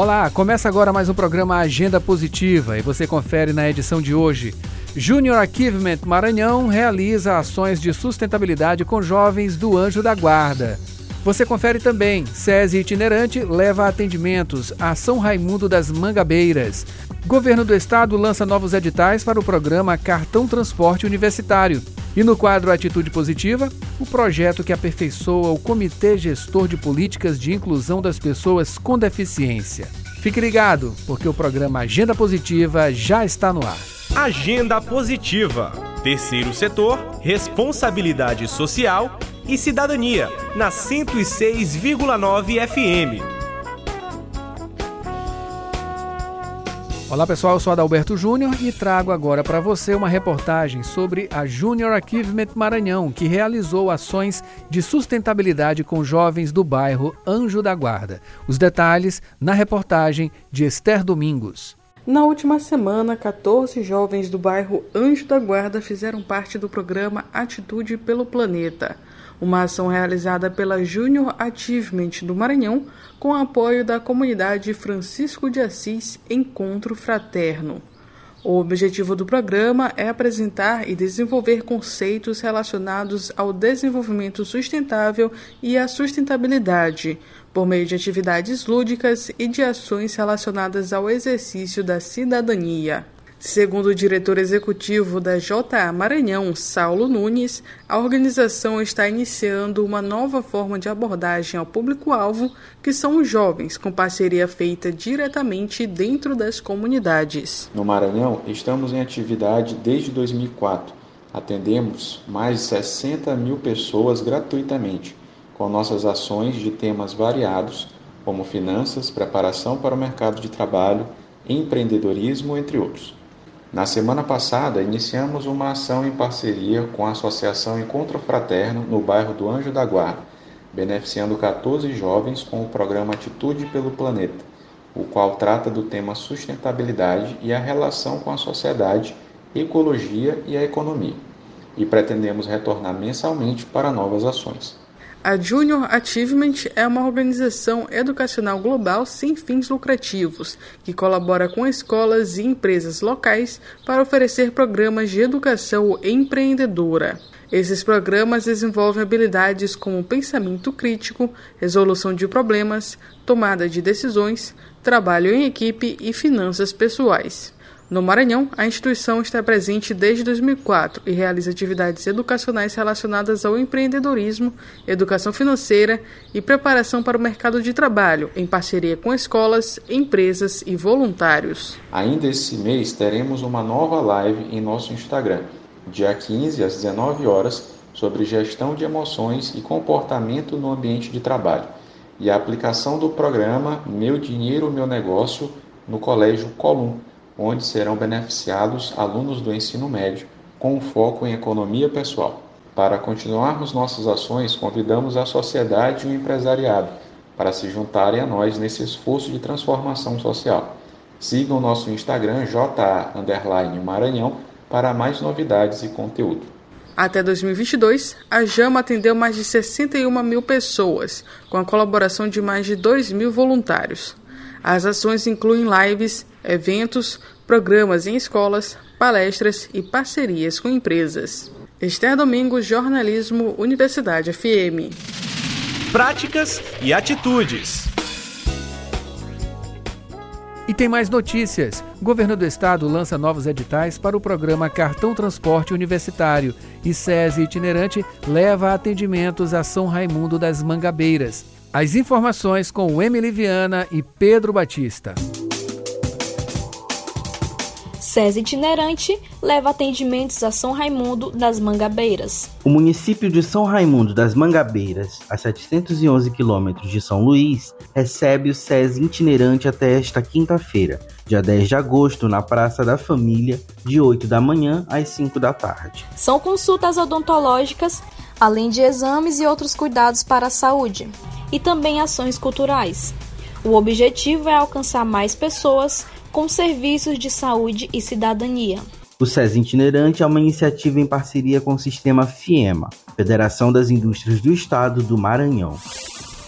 Olá, começa agora mais um programa Agenda Positiva e você confere na edição de hoje. Junior Achievement Maranhão realiza ações de sustentabilidade com jovens do Anjo da Guarda. Você confere também. SESI itinerante leva atendimentos a São Raimundo das Mangabeiras. Governo do Estado lança novos editais para o programa Cartão Transporte Universitário. E no quadro Atitude Positiva, o projeto que aperfeiçoa o Comitê Gestor de Políticas de Inclusão das Pessoas com Deficiência. Fique ligado, porque o programa Agenda Positiva já está no ar. Agenda Positiva. Terceiro setor, responsabilidade social e cidadania, na 106,9 FM. Olá pessoal, eu sou Adalberto Júnior e trago agora para você uma reportagem sobre a Junior Achievement Maranhão, que realizou ações de sustentabilidade com jovens do bairro Anjo da Guarda. Os detalhes na reportagem de Esther Domingos. Na última semana, 14 jovens do bairro Anjo da Guarda fizeram parte do programa Atitude pelo Planeta uma ação realizada pela Junior Achievement do Maranhão com apoio da comunidade Francisco de Assis Encontro Fraterno. O objetivo do programa é apresentar e desenvolver conceitos relacionados ao desenvolvimento sustentável e à sustentabilidade, por meio de atividades lúdicas e de ações relacionadas ao exercício da cidadania. Segundo o diretor executivo da JA Maranhão, Saulo Nunes, a organização está iniciando uma nova forma de abordagem ao público-alvo, que são os jovens, com parceria feita diretamente dentro das comunidades. No Maranhão, estamos em atividade desde 2004. Atendemos mais de 60 mil pessoas gratuitamente, com nossas ações de temas variados, como finanças, preparação para o mercado de trabalho, empreendedorismo, entre outros. Na semana passada, iniciamos uma ação em parceria com a Associação Encontro Fraterno no bairro do Anjo da Guarda, beneficiando 14 jovens com o programa Atitude pelo Planeta, o qual trata do tema sustentabilidade e a relação com a sociedade, ecologia e a economia. E pretendemos retornar mensalmente para novas ações. A Junior Achievement é uma organização educacional global sem fins lucrativos, que colabora com escolas e empresas locais para oferecer programas de educação empreendedora. Esses programas desenvolvem habilidades como pensamento crítico, resolução de problemas, tomada de decisões, trabalho em equipe e finanças pessoais. No Maranhão, a instituição está presente desde 2004 e realiza atividades educacionais relacionadas ao empreendedorismo, educação financeira e preparação para o mercado de trabalho, em parceria com escolas, empresas e voluntários. Ainda esse mês teremos uma nova live em nosso Instagram, dia 15 às 19 horas, sobre gestão de emoções e comportamento no ambiente de trabalho e a aplicação do programa Meu Dinheiro, Meu Negócio no Colégio Colum onde serão beneficiados alunos do ensino médio com foco em economia pessoal. Para continuarmos nossas ações, convidamos a sociedade e o empresariado para se juntarem a nós nesse esforço de transformação social. Sigam nosso Instagram JA Maranhão para mais novidades e conteúdo. Até 2022, a JAMA atendeu mais de 61 mil pessoas, com a colaboração de mais de 2 mil voluntários. As ações incluem lives, eventos, programas em escolas, palestras e parcerias com empresas. Esther Domingos, Jornalismo, Universidade FM. Práticas e atitudes. E tem mais notícias. O governo do estado lança novos editais para o programa Cartão Transporte Universitário e SESI Itinerante leva atendimentos a São Raimundo das Mangabeiras. As informações com Emily Viana e Pedro Batista. SES itinerante leva atendimentos a São Raimundo das Mangabeiras. O município de São Raimundo das Mangabeiras, a 711 quilômetros de São Luís, recebe o SES itinerante até esta quinta-feira, dia 10 de agosto, na Praça da Família, de 8 da manhã às 5 da tarde. São consultas odontológicas, além de exames e outros cuidados para a saúde, e também ações culturais. O objetivo é alcançar mais pessoas com serviços de saúde e cidadania. O SES Itinerante é uma iniciativa em parceria com o sistema FIEMA, Federação das Indústrias do Estado do Maranhão.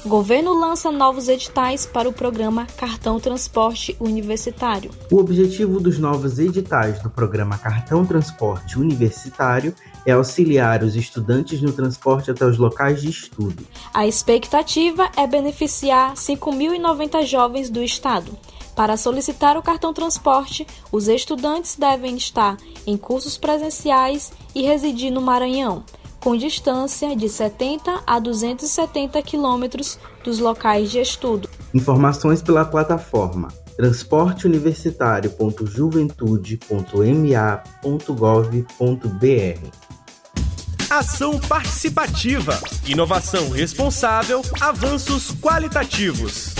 O governo lança novos editais para o programa Cartão Transporte Universitário. O objetivo dos novos editais do programa Cartão Transporte Universitário é auxiliar os estudantes no transporte até os locais de estudo. A expectativa é beneficiar 5.090 jovens do estado. Para solicitar o cartão transporte, os estudantes devem estar em cursos presenciais e residir no Maranhão com distância de 70 a 270 quilômetros dos locais de estudo. Informações pela plataforma transporteuniversitario.juventude.ma.gov.br. Ação participativa, inovação responsável, avanços qualitativos.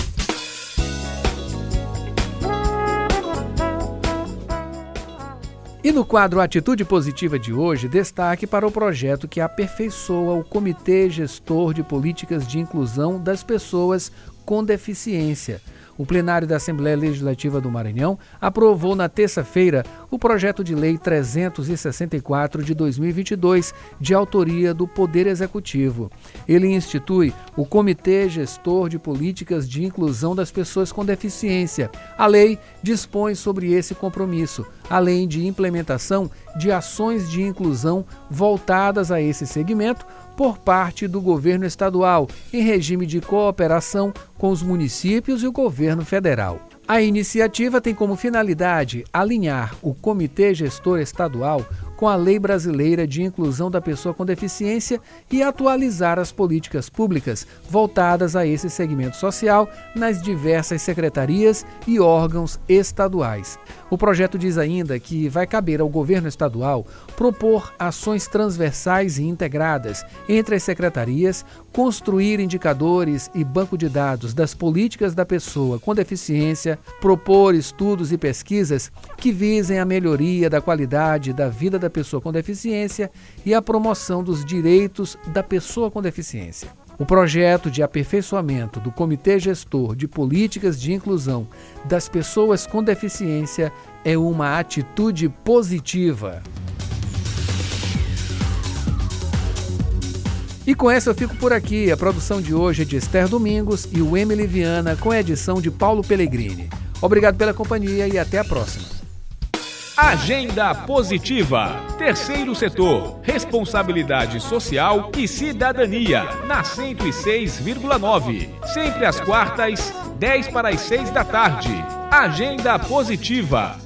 E no quadro Atitude Positiva de hoje, destaque para o projeto que aperfeiçoa o Comitê Gestor de Políticas de Inclusão das Pessoas com Deficiência o plenário da Assembleia Legislativa do Maranhão aprovou na terça-feira o projeto de lei 364 de 2022, de autoria do Poder Executivo. Ele institui o Comitê Gestor de Políticas de Inclusão das Pessoas com Deficiência. A lei dispõe sobre esse compromisso, além de implementação de ações de inclusão voltadas a esse segmento por parte do governo estadual, em regime de cooperação com os municípios e o governo federal. A iniciativa tem como finalidade alinhar o Comitê Gestor Estadual com a Lei Brasileira de Inclusão da Pessoa com Deficiência e atualizar as políticas públicas voltadas a esse segmento social nas diversas secretarias e órgãos estaduais. O projeto diz ainda que vai caber ao governo estadual propor ações transversais e integradas entre as secretarias, construir indicadores e banco de dados das políticas da pessoa com deficiência, propor estudos e pesquisas que visem a melhoria da qualidade da vida da pessoa com deficiência e a promoção dos direitos da pessoa com deficiência. O projeto de aperfeiçoamento do Comitê Gestor de Políticas de Inclusão das Pessoas com Deficiência é uma atitude positiva. E com essa eu fico por aqui. A produção de hoje é de Esther Domingos e o Emily Viana com a edição de Paulo Pellegrini. Obrigado pela companhia e até a próxima. Agenda Positiva. Terceiro setor. Responsabilidade social e cidadania. Na 106,9. Sempre às quartas, 10 para as 6 da tarde. Agenda Positiva.